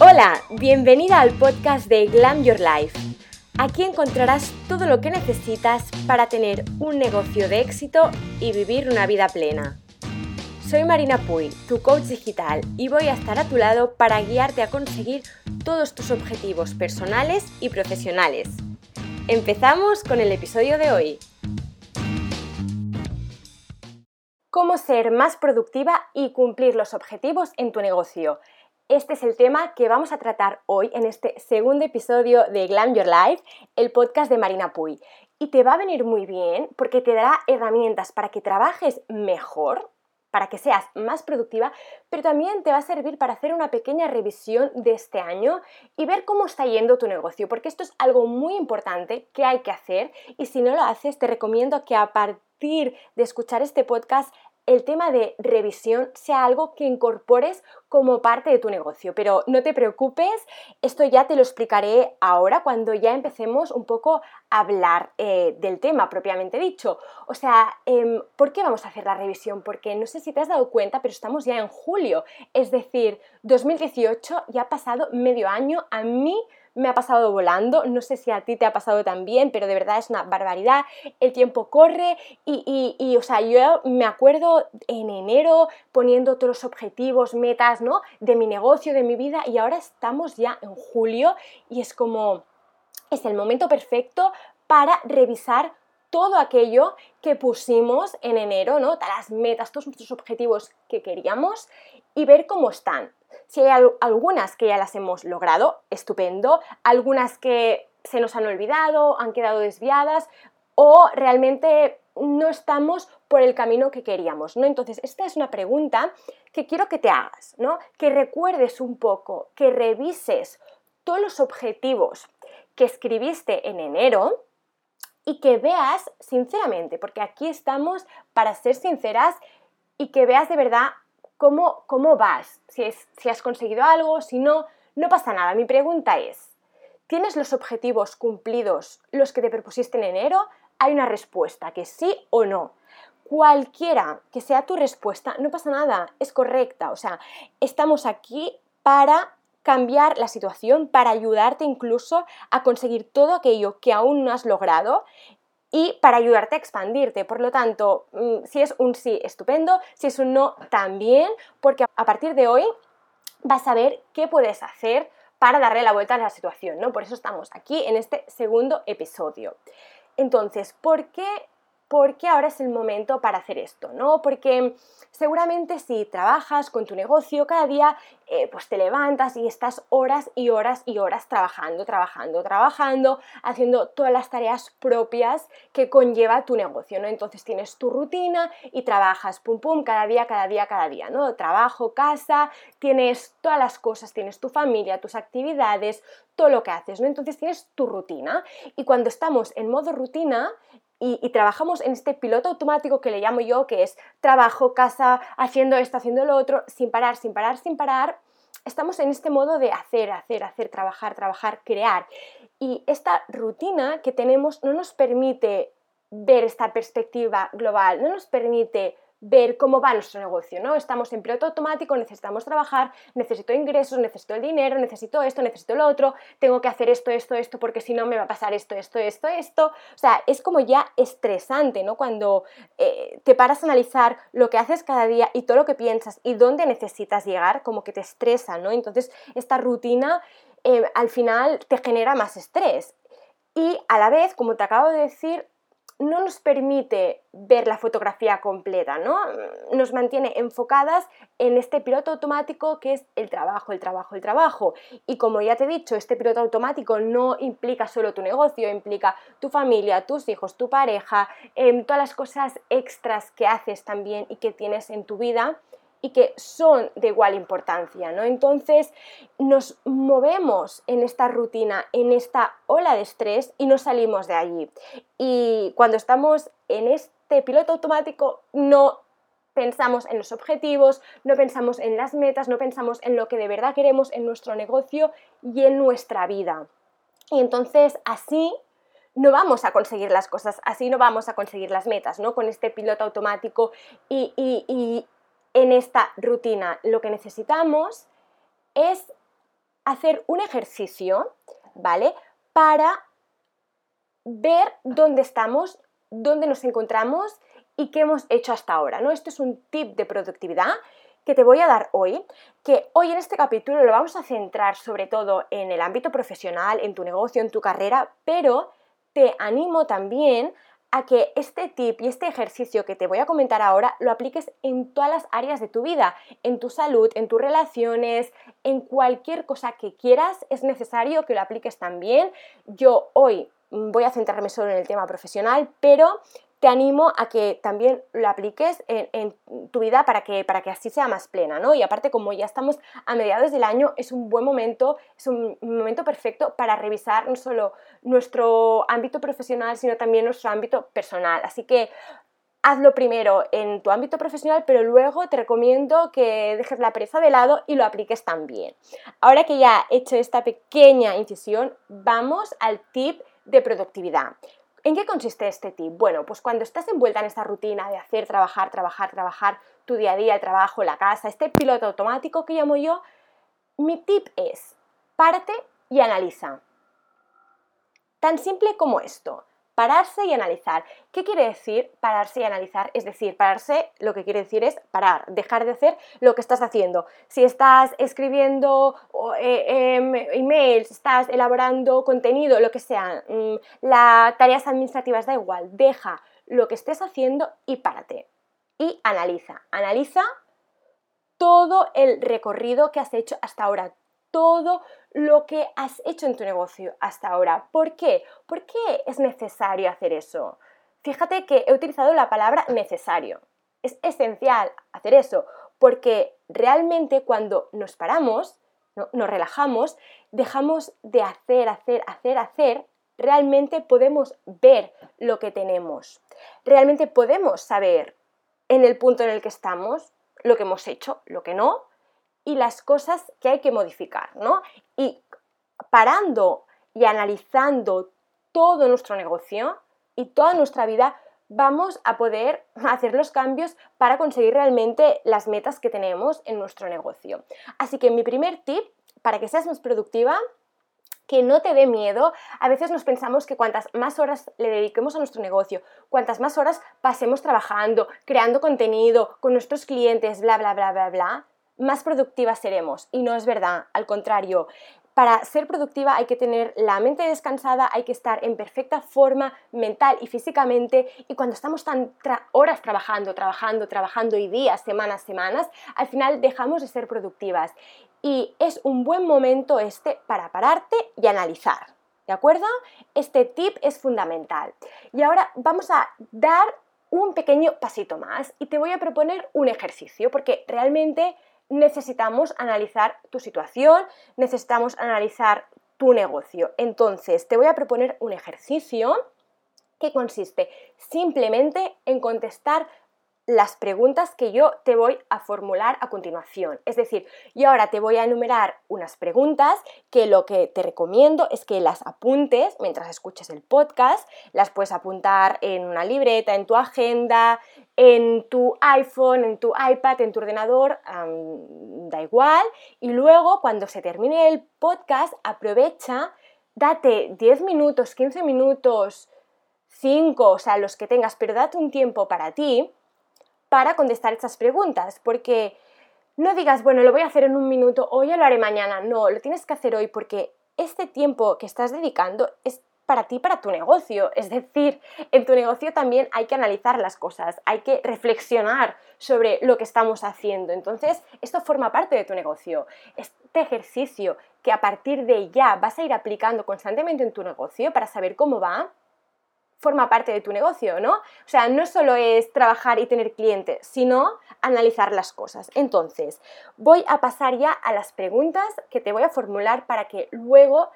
Hola, bienvenida al podcast de Glam Your Life. Aquí encontrarás todo lo que necesitas para tener un negocio de éxito y vivir una vida plena. Soy Marina Puy, tu coach digital, y voy a estar a tu lado para guiarte a conseguir todos tus objetivos personales y profesionales. Empezamos con el episodio de hoy. Cómo ser más productiva y cumplir los objetivos en tu negocio. Este es el tema que vamos a tratar hoy en este segundo episodio de Glam Your Life, el podcast de Marina Puy. Y te va a venir muy bien porque te dará herramientas para que trabajes mejor, para que seas más productiva, pero también te va a servir para hacer una pequeña revisión de este año y ver cómo está yendo tu negocio, porque esto es algo muy importante que hay que hacer y si no lo haces te recomiendo que a partir de escuchar este podcast el tema de revisión sea algo que incorpores como parte de tu negocio. Pero no te preocupes, esto ya te lo explicaré ahora cuando ya empecemos un poco hablar eh, del tema propiamente dicho. O sea, em, ¿por qué vamos a hacer la revisión? Porque no sé si te has dado cuenta, pero estamos ya en julio. Es decir, 2018 ya ha pasado medio año. A mí me ha pasado volando, no sé si a ti te ha pasado también, pero de verdad es una barbaridad, el tiempo corre y, y, o sea, yo me acuerdo en enero poniendo todos los objetivos, metas, ¿no? De mi negocio, de mi vida y ahora estamos ya en julio y es como, es el momento perfecto para revisar todo aquello que pusimos en enero, ¿no? Las metas, todos nuestros objetivos que queríamos y ver cómo están. Si hay algunas que ya las hemos logrado, estupendo. Algunas que se nos han olvidado, han quedado desviadas o realmente no estamos por el camino que queríamos, ¿no? Entonces, esta es una pregunta que quiero que te hagas, ¿no? Que recuerdes un poco, que revises todos los objetivos que escribiste en enero y que veas sinceramente, porque aquí estamos para ser sinceras y que veas de verdad cómo, cómo vas, si, si has conseguido algo, si no, no pasa nada. Mi pregunta es, ¿tienes los objetivos cumplidos, los que te propusiste en enero? Hay una respuesta, que sí o no. Cualquiera que sea tu respuesta, no pasa nada, es correcta. O sea, estamos aquí para cambiar la situación, para ayudarte incluso a conseguir todo aquello que aún no has logrado y para ayudarte a expandirte. Por lo tanto, mm, si es un sí, estupendo, si es un no, también, porque a partir de hoy vas a ver qué puedes hacer para darle la vuelta a la situación, ¿no? Por eso estamos aquí en este segundo episodio. Entonces, ¿por qué porque ahora es el momento para hacer esto, ¿no? Porque seguramente si trabajas con tu negocio cada día, eh, pues te levantas y estás horas y horas y horas trabajando, trabajando, trabajando, haciendo todas las tareas propias que conlleva tu negocio, ¿no? Entonces tienes tu rutina y trabajas, pum, pum, cada día, cada día, cada día, ¿no? Trabajo, casa, tienes todas las cosas, tienes tu familia, tus actividades, todo lo que haces, ¿no? Entonces tienes tu rutina y cuando estamos en modo rutina, y, trabajamos en este piloto automático que le llamo yo, que es trabajo, casa, haciendo esto, haciendo lo otro, sin parar, sin parar, sin parar, estamos en este modo de hacer, hacer, hacer, trabajar, trabajar, crear. Y esta rutina que tenemos no nos permite ver esta perspectiva global, no nos permite ver cómo va nuestro negocio, ¿no? Estamos en piloto automático, necesitamos trabajar, necesito ingresos, necesito el dinero, necesito esto, necesito lo otro, tengo que hacer esto, esto, esto, porque si no me va a pasar esto, esto, esto, esto. O sea, es como ya estresante, ¿no? Cuando eh, te paras a analizar lo que haces cada día y todo lo que piensas y dónde necesitas llegar, como que te estresa, ¿no? Entonces, esta rutina eh, al final te genera más estrés. Y a la vez, como te acabo de decir, no nos permite ver la fotografía completa, ¿no? Nos mantiene enfocadas en este piloto automático que es el trabajo, el trabajo, el trabajo. Y como ya te he dicho, este piloto automático no implica solo tu negocio, implica tu familia, tus hijos, tu pareja, em, todas las cosas extras que haces también y que tienes en tu vida y que son de igual importancia, ¿no? Entonces nos movemos en esta rutina, en esta ola de estrés y no salimos de allí. Y cuando estamos en este piloto automático no pensamos en los objetivos, no pensamos en las metas, no pensamos en lo que de verdad queremos en nuestro negocio y en nuestra vida. Y entonces así no vamos a conseguir las cosas, así no vamos a conseguir las metas, ¿no? Con este piloto automático y, y en esta rutina lo que necesitamos es hacer un ejercicio, ¿vale? Para ver dónde estamos, dónde nos encontramos y qué hemos hecho hasta ahora, ¿no? Esto es un tip de productividad que te voy a dar hoy, que hoy en este capítulo lo vamos a centrar sobre todo en el ámbito profesional, en tu negocio, en tu carrera, pero te animo también a que este tip y este ejercicio que te voy a comentar ahora lo apliques en todas las áreas de tu vida, en tu salud, en tus relaciones, en cualquier cosa que quieras, es necesario que lo apliques también. Yo hoy voy a centrarme solo en el tema profesional, pero te animo a que también lo apliques en, tu vida para que, para que así sea más plena, ¿no? Y aparte, como ya estamos a mediados del año, es un buen momento, es un momento perfecto para revisar no solo nuestro ámbito profesional, sino también nuestro ámbito personal. Así que hazlo primero en tu ámbito profesional, pero luego te recomiendo que dejes la pereza de lado y lo apliques también. Ahora que ya he hecho esta pequeña incisión, vamos al tip de productividad. ¿En qué consiste este tip? Bueno, pues cuando estás envuelta en esta rutina de hacer, trabajar, trabajar, trabajar, tu día a día, el trabajo, la casa, este piloto automático que llamo yo, mi tip es, párate y analiza. Tan simple como esto pararse y analizar. ¿Qué quiere decir pararse y analizar? Es decir, pararse lo que quiere decir es parar, dejar de hacer lo que estás haciendo. Si estás escribiendo eh, em, emails, estás elaborando contenido, lo que sea, mm, las tareas administrativas, da igual, deja lo que estés haciendo y párate. Y analiza, analiza todo el recorrido que has hecho hasta ahora, todo lo que has hecho en tu negocio hasta ahora. ¿Por qué? ¿Por qué es necesario hacer eso? Fíjate que he utilizado la palabra necesario. Es esencial hacer eso, porque realmente cuando nos paramos, nos relajamos, dejamos de hacer, hacer, hacer, hacer, realmente podemos ver lo que tenemos. Realmente podemos saber en el punto en el que estamos, lo que hemos hecho, lo que no, y las cosas que hay que modificar, ¿no? Y parando y analizando todo nuestro negocio y toda nuestra vida, vamos a poder hacer los cambios para conseguir realmente las metas que tenemos en nuestro negocio. Así que mi primer tip para que seas más productiva que no te dé miedo. A veces nos pensamos que cuantas más horas le dediquemos a nuestro negocio, cuantas más horas pasemos trabajando, creando contenido con nuestros clientes, bla, bla, bla, bla, bla, más productivas seremos. Y no es verdad, al contrario. Para ser productiva hay que tener la mente descansada, hay que estar en perfecta forma mental y físicamente y cuando estamos tan horas trabajando, trabajando, trabajando y días, semanas, semanas, al final dejamos de ser productivas. Y es un buen momento este para pararte y analizar. ¿De acuerdo? Este tip es fundamental. Y ahora vamos a dar un pequeño pasito más y te voy a proponer un ejercicio porque realmente necesitamos analizar tu situación, necesitamos analizar tu negocio. Entonces, te voy a proponer un ejercicio que consiste simplemente en contestar las preguntas que yo te voy a formular a continuación. Es decir, yo ahora te voy a enumerar unas preguntas que lo que te recomiendo es que las apuntes mientras escuches el podcast, las puedes apuntar en una libreta, en tu agenda, en tu iPhone, en tu iPad, en tu ordenador, da igual. Y luego, cuando se termine el podcast, aprovecha, date 10 minutos, 15 minutos, 5, o sea, los que tengas, pero date un tiempo para ti para contestar estas preguntas, porque no digas, bueno, lo voy a hacer en un minuto o ya lo haré mañana, no, lo tienes que hacer hoy porque este tiempo que estás dedicando es para ti, para tu negocio. Es decir, en tu negocio también hay que analizar las cosas, hay que reflexionar sobre lo que estamos haciendo. Entonces, esto forma parte de tu negocio. Este ejercicio que a partir de ya vas a ir aplicando constantemente en tu negocio para saber cómo va, forma parte de tu negocio, ¿no? O sea, no solo es trabajar y tener clientes, sino analizar las cosas. Entonces, voy a pasar ya a las preguntas que te voy a formular para que luego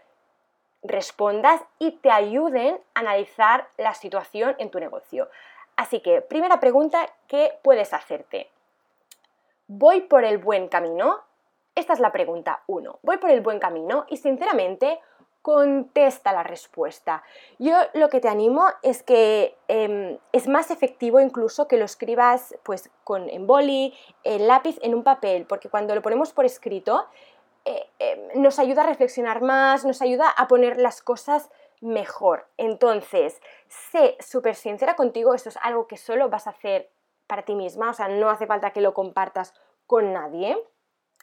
respondas y te ayuden a analizar la situación en tu negocio. Así que, primera pregunta que puedes hacerte. ¿Voy por el buen camino? Esta es la pregunta 1. ¿Voy por el buen camino? Y sinceramente, contesta la respuesta. Yo lo que te animo es que em, es más efectivo incluso que lo escribas pues con en boli, en lápiz, en un papel, porque cuando lo ponemos por escrito eh, eh, nos ayuda a reflexionar más, nos ayuda a poner las cosas mejor. Entonces, sé súper sincera contigo, esto es algo que solo vas a hacer para ti misma, o sea, no hace falta que lo compartas con nadie.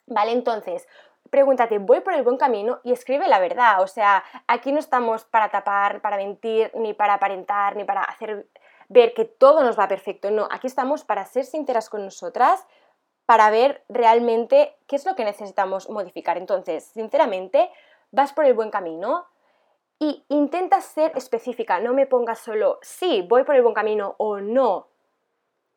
¿Vale? Entonces, pregúntate, ¿voy por el buen camino? Y escribe la verdad. O sea, aquí no estamos para tapar, para mentir, ni para aparentar, ni para hacer ver que todo nos va perfecto. No, aquí estamos para ser sinceras con nosotras, para ver realmente qué es lo que necesitamos modificar. Entonces, sinceramente, vas por el buen camino y intenta ser específica, no me pongas solo sí, voy por el buen camino o no.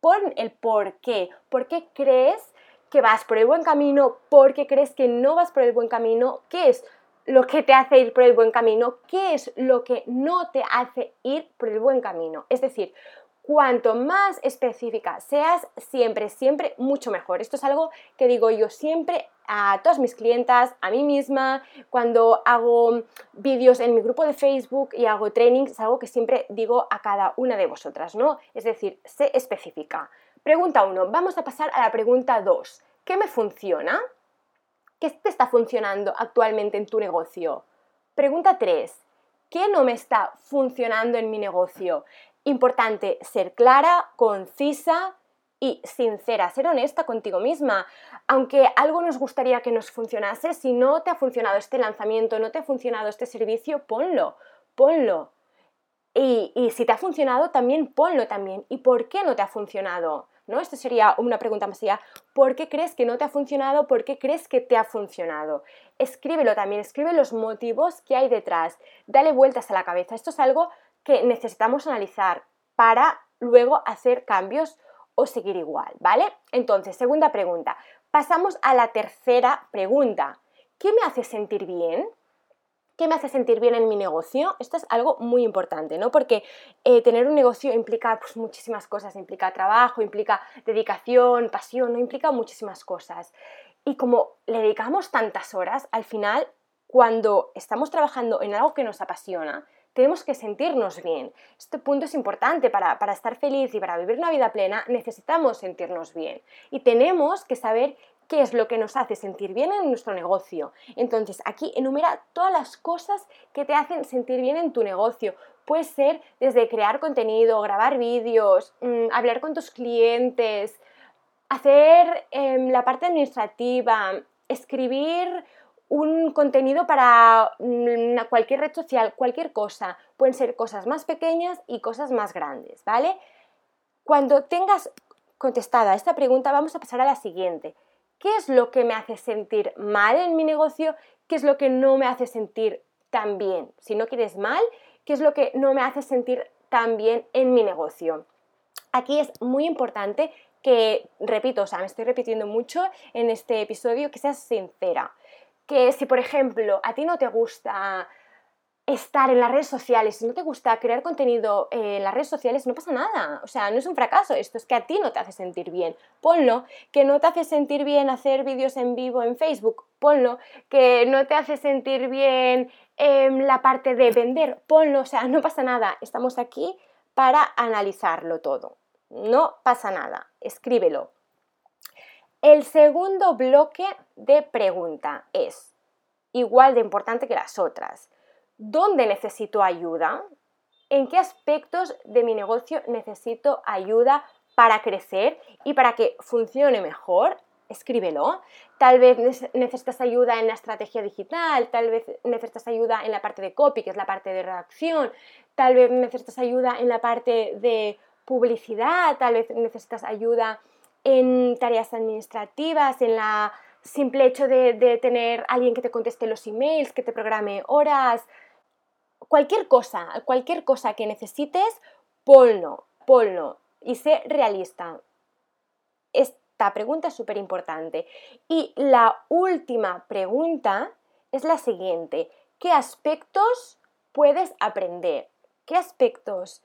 Pon el por qué. ¿Por qué crees que vas por el buen camino? ¿Por qué crees que no vas por el buen camino? ¿Qué es lo que te hace ir por el buen camino? ¿Qué es lo que no te hace ir por el buen camino? Es decir, cuanto más específica seas, siempre, siempre mucho mejor. Esto es algo que digo yo siempre a todas mis clientas, a mí misma, cuando hago vídeos en mi grupo de Facebook y hago trainings, es algo que siempre digo a cada una de vosotras, ¿no? Es decir, sé específica. Pregunta 1, vamos a pasar a la pregunta 2. ¿Qué me funciona? ¿Qué te está funcionando actualmente en tu negocio? Pregunta 3, ¿qué no me está funcionando en mi negocio? Importante ser clara, concisa y sincera, ser honesta contigo misma. Aunque algo nos gustaría que nos funcionase, si no te ha funcionado este lanzamiento, no te ha funcionado este servicio, ponlo, ponlo. Y, y si te ha funcionado, también ponlo también. ¿Y por qué no te ha funcionado? ¿No? Esto sería una pregunta más allá. ¿Por qué crees que no te ha funcionado? ¿Por qué crees que te ha funcionado? Escríbelo también, escribe los motivos que hay detrás. Dale vueltas a la cabeza. Esto es algo que necesitamos analizar para luego hacer cambios o seguir igual, ¿vale? Entonces, segunda pregunta. Pasamos a la tercera pregunta. ¿Qué me hace sentir bien? ¿Qué me hace sentir bien en mi negocio? Esto es algo muy importante, ¿no? Porque eh, tener un negocio implica pues, muchísimas cosas, implica trabajo, implica dedicación, pasión, ¿no? implica muchísimas cosas. Y como le dedicamos tantas horas, al final, cuando estamos trabajando en algo que nos apasiona, tenemos que sentirnos bien. Este punto es importante para, estar feliz y para vivir una vida plena, necesitamos sentirnos bien. Y tenemos que saber qué es lo que nos hace sentir bien en nuestro negocio. Entonces, aquí enumera todas las cosas que te hacen sentir bien en tu negocio. Puede ser desde crear contenido, grabar vídeos, mm, hablar con tus clientes, hacer em, la parte administrativa, escribir un contenido para mm, cualquier red social, cualquier cosa. Pueden ser cosas más pequeñas y cosas más grandes, ¿vale? Cuando tengas contestada esta pregunta, vamos a pasar a la siguiente. ¿Qué es lo que me hace sentir mal en mi negocio? ¿Qué es lo que no me hace sentir tan bien? Si no quieres mal, ¿qué es lo que no me hace sentir tan bien en mi negocio? Aquí es muy importante que, repito, o sea, me estoy repitiendo mucho en este episodio, que seas sincera que si, por ejemplo, a ti no te gusta estar en las redes sociales, si no te gusta crear contenido en las redes sociales, no pasa nada. O sea, no es un fracaso, esto es que a ti no te hace sentir bien. Ponlo, que no te hace sentir bien hacer vídeos en vivo en Facebook, ponlo, que no te hace sentir bien la parte de vender, ponlo, o sea, no pasa nada. Estamos aquí para analizarlo todo. No pasa nada, escríbelo. El segundo bloque de pregunta es igual de importante que las otras. ¿Dónde necesito ayuda? ¿En qué aspectos de mi negocio necesito ayuda para crecer y para que funcione mejor? Escríbelo. Tal vez necesitas ayuda en la estrategia digital, tal vez necesitas ayuda en la parte de copy, que es la parte de redacción, tal vez necesitas ayuda en la parte de publicidad, tal vez necesitas ayuda en tareas administrativas, en la simple hecho de, tener alguien que te conteste los emails, que te programe horas, cualquier cosa, cualquier cosa que necesites, ponlo, ponlo y sé realista. Esta pregunta es súper importante. Y la última pregunta es la siguiente. ¿Qué aspectos puedes aprender? ¿Qué aspectos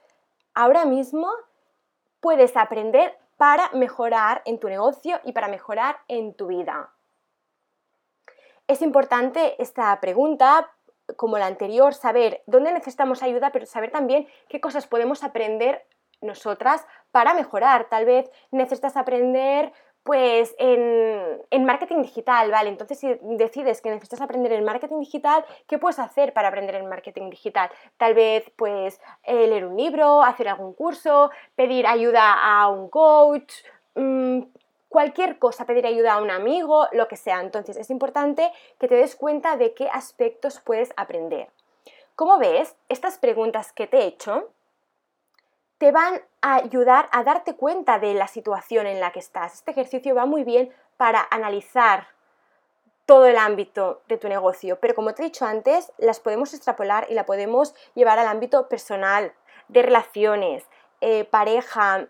ahora mismo puedes aprender para mejorar en tu negocio y para mejorar en tu vida. Es importante esta pregunta, como la anterior, saber dónde necesitamos ayuda, pero saber también qué cosas podemos aprender nosotras para mejorar. Tal vez necesitas aprender pues en, en, marketing digital, ¿vale? Entonces si decides que necesitas aprender el marketing digital, ¿qué puedes hacer para aprender el marketing digital? Tal vez pues eh, leer un libro, hacer algún curso, pedir ayuda a un coach, mmm, cualquier cosa, pedir ayuda a un amigo, lo que sea. Entonces es importante que te des cuenta de qué aspectos puedes aprender. Como ves, estas preguntas que te he hecho te van a ayudar a darte cuenta de la situación en la que estás. Este ejercicio va muy bien para analizar todo el ámbito de tu negocio, pero como te he dicho antes, las podemos extrapolar y la podemos llevar al ámbito personal, de relaciones, eh, pareja,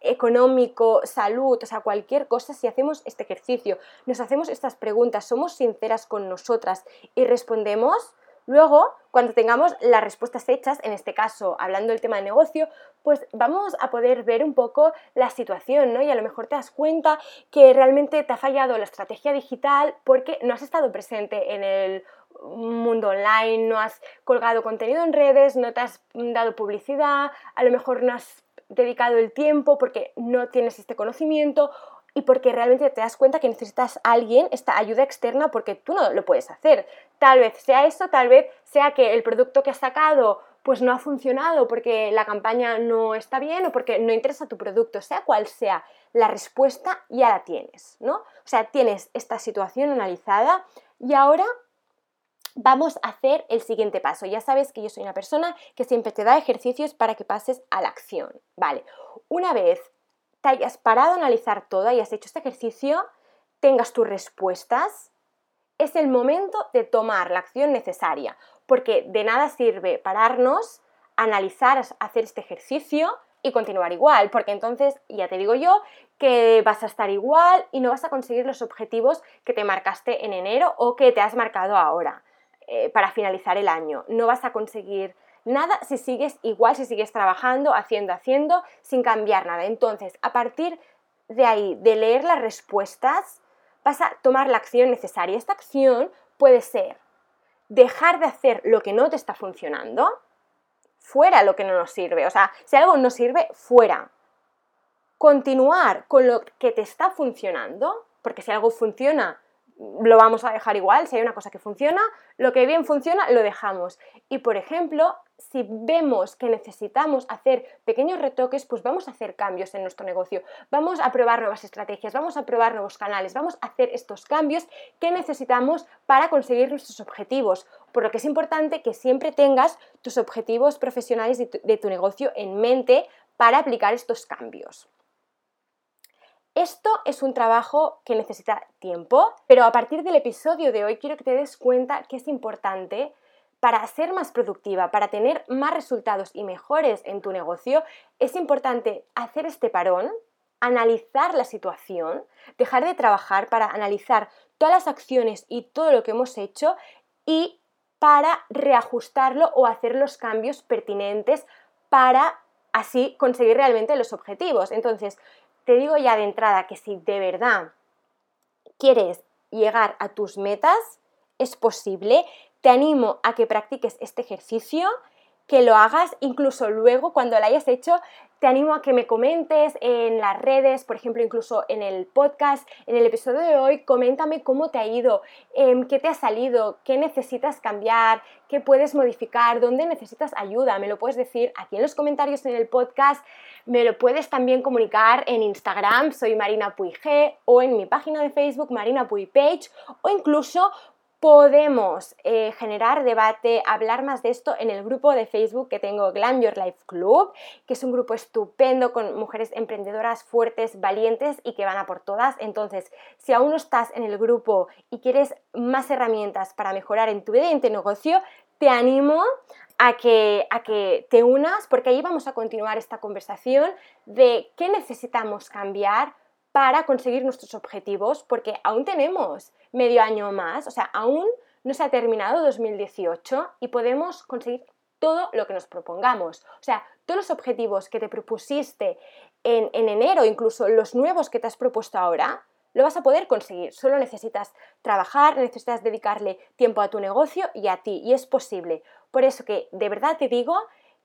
económico, salud, o sea, cualquier cosa, si hacemos este ejercicio, nos hacemos estas preguntas, somos sinceras con nosotras y respondemos, luego, cuando tengamos las respuestas hechas, en este caso, hablando del tema de negocio, pues vamos a poder ver un poco la situación, ¿no? Y a lo mejor te das cuenta que realmente te ha fallado la estrategia digital porque no has estado presente en el mundo online, no has colgado contenido en redes, no te has dado publicidad, a lo mejor no has dedicado el tiempo porque no tienes este conocimiento y porque realmente te das cuenta que necesitas a alguien, esta ayuda externa, porque tú no lo puedes hacer. Tal vez sea eso, tal vez sea que el producto que has sacado pues no ha funcionado porque la campaña no está bien o porque no interesa tu producto, sea cual sea la respuesta, ya la tienes, ¿no? O sea, tienes esta situación analizada y ahora vamos a hacer el siguiente paso. Ya sabes que yo soy una persona que siempre te da ejercicios para que pases a la acción. Vale, una vez te hayas parado a analizar todo y has hecho este ejercicio, tengas tus respuestas, es el momento de tomar la acción necesaria, porque de nada sirve pararnos, analizar, hacer este ejercicio y continuar igual, porque entonces ya te digo yo que vas a estar igual y no vas a conseguir los objetivos que te marcaste en enero o que te has marcado ahora. Eh, para finalizar el año. No vas a conseguir nada si sigues igual, si sigues trabajando, haciendo, haciendo, sin cambiar nada. Entonces, a partir de ahí, de leer las respuestas, vas a tomar la acción necesaria. Esta acción puede ser dejar de hacer lo que no te está funcionando, fuera lo que no nos sirve. O sea, si algo no sirve, fuera. Continuar con lo que te está funcionando, porque si algo funciona, lo vamos a dejar igual, si hay una cosa que funciona, lo que bien funciona lo dejamos. Y por ejemplo, si vemos que necesitamos hacer pequeños retoques, pues vamos a hacer cambios en nuestro negocio, vamos a probar nuevas estrategias, vamos a probar nuevos canales, vamos a hacer estos cambios que necesitamos para conseguir nuestros objetivos. Por lo que es importante que siempre tengas tus objetivos profesionales de tu, negocio en mente para aplicar estos cambios. Esto es un trabajo que necesita tiempo, pero a partir del episodio de hoy quiero que te des cuenta que es importante para ser más productiva, para tener más resultados y mejores en tu negocio, es importante hacer este parón, analizar la situación, dejar de trabajar para analizar todas las acciones y todo lo que hemos hecho y para reajustarlo o hacer los cambios pertinentes para así conseguir realmente los objetivos. Entonces, te digo ya de entrada que si de verdad quieres llegar a tus metas, es posible. Te animo a que practiques este ejercicio, que lo hagas incluso luego cuando lo hayas hecho, te animo a que me comentes en las redes, por ejemplo, incluso en el podcast, en el episodio de hoy, coméntame cómo te ha ido, em, qué te ha salido, qué necesitas cambiar, qué puedes modificar, dónde necesitas ayuda. Me lo puedes decir aquí en los comentarios en el podcast, me lo puedes también comunicar en Instagram, soy Marina Puig o en mi página de Facebook, Marina Puig Page, o incluso podemos eh, generar debate, hablar más de esto en el grupo de Facebook que tengo Glam Your Life Club, que es un grupo estupendo con mujeres emprendedoras fuertes, valientes y que van a por todas. Entonces, si aún no estás en el grupo y quieres más herramientas para mejorar en tu vida y en tu negocio, te animo a que, a que te unas porque ahí vamos a continuar esta conversación de qué necesitamos cambiar para conseguir nuestros objetivos, porque aún tenemos medio año más, o sea, aún no se ha terminado 2018 y podemos conseguir todo lo que nos propongamos. O sea, todos los objetivos que te propusiste en, en enero, incluso los nuevos que te has propuesto ahora, lo vas a poder conseguir. Solo necesitas trabajar, necesitas dedicarle tiempo a tu negocio y a ti. Y es posible. Por eso que de verdad te digo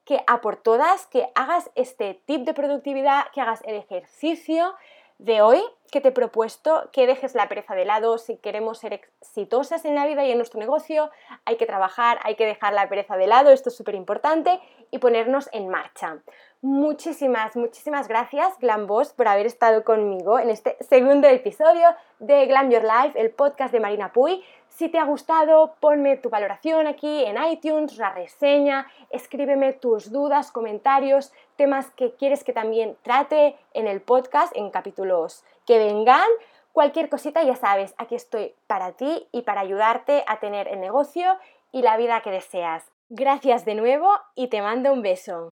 que a por todas, que hagas este tip de productividad, que hagas el ejercicio, de hoy que te he propuesto que dejes la pereza de lado si queremos ser exitosas en la vida y en nuestro negocio. Hay que trabajar, hay que dejar la pereza de lado, esto es súper importante, y ponernos en marcha. Muchísimas, muchísimas gracias, Glam Boss, por haber estado conmigo en este segundo episodio de Glam Your Life, el podcast de Marina Puy. Si te ha gustado, ponme tu valoración aquí en iTunes, la reseña, escríbeme tus dudas, comentarios, temas que quieres que también trate en el podcast, en capítulos que vengan. Cualquier cosita, ya sabes, aquí estoy para ti y para ayudarte a tener el negocio y la vida que deseas. Gracias de nuevo y te mando un beso.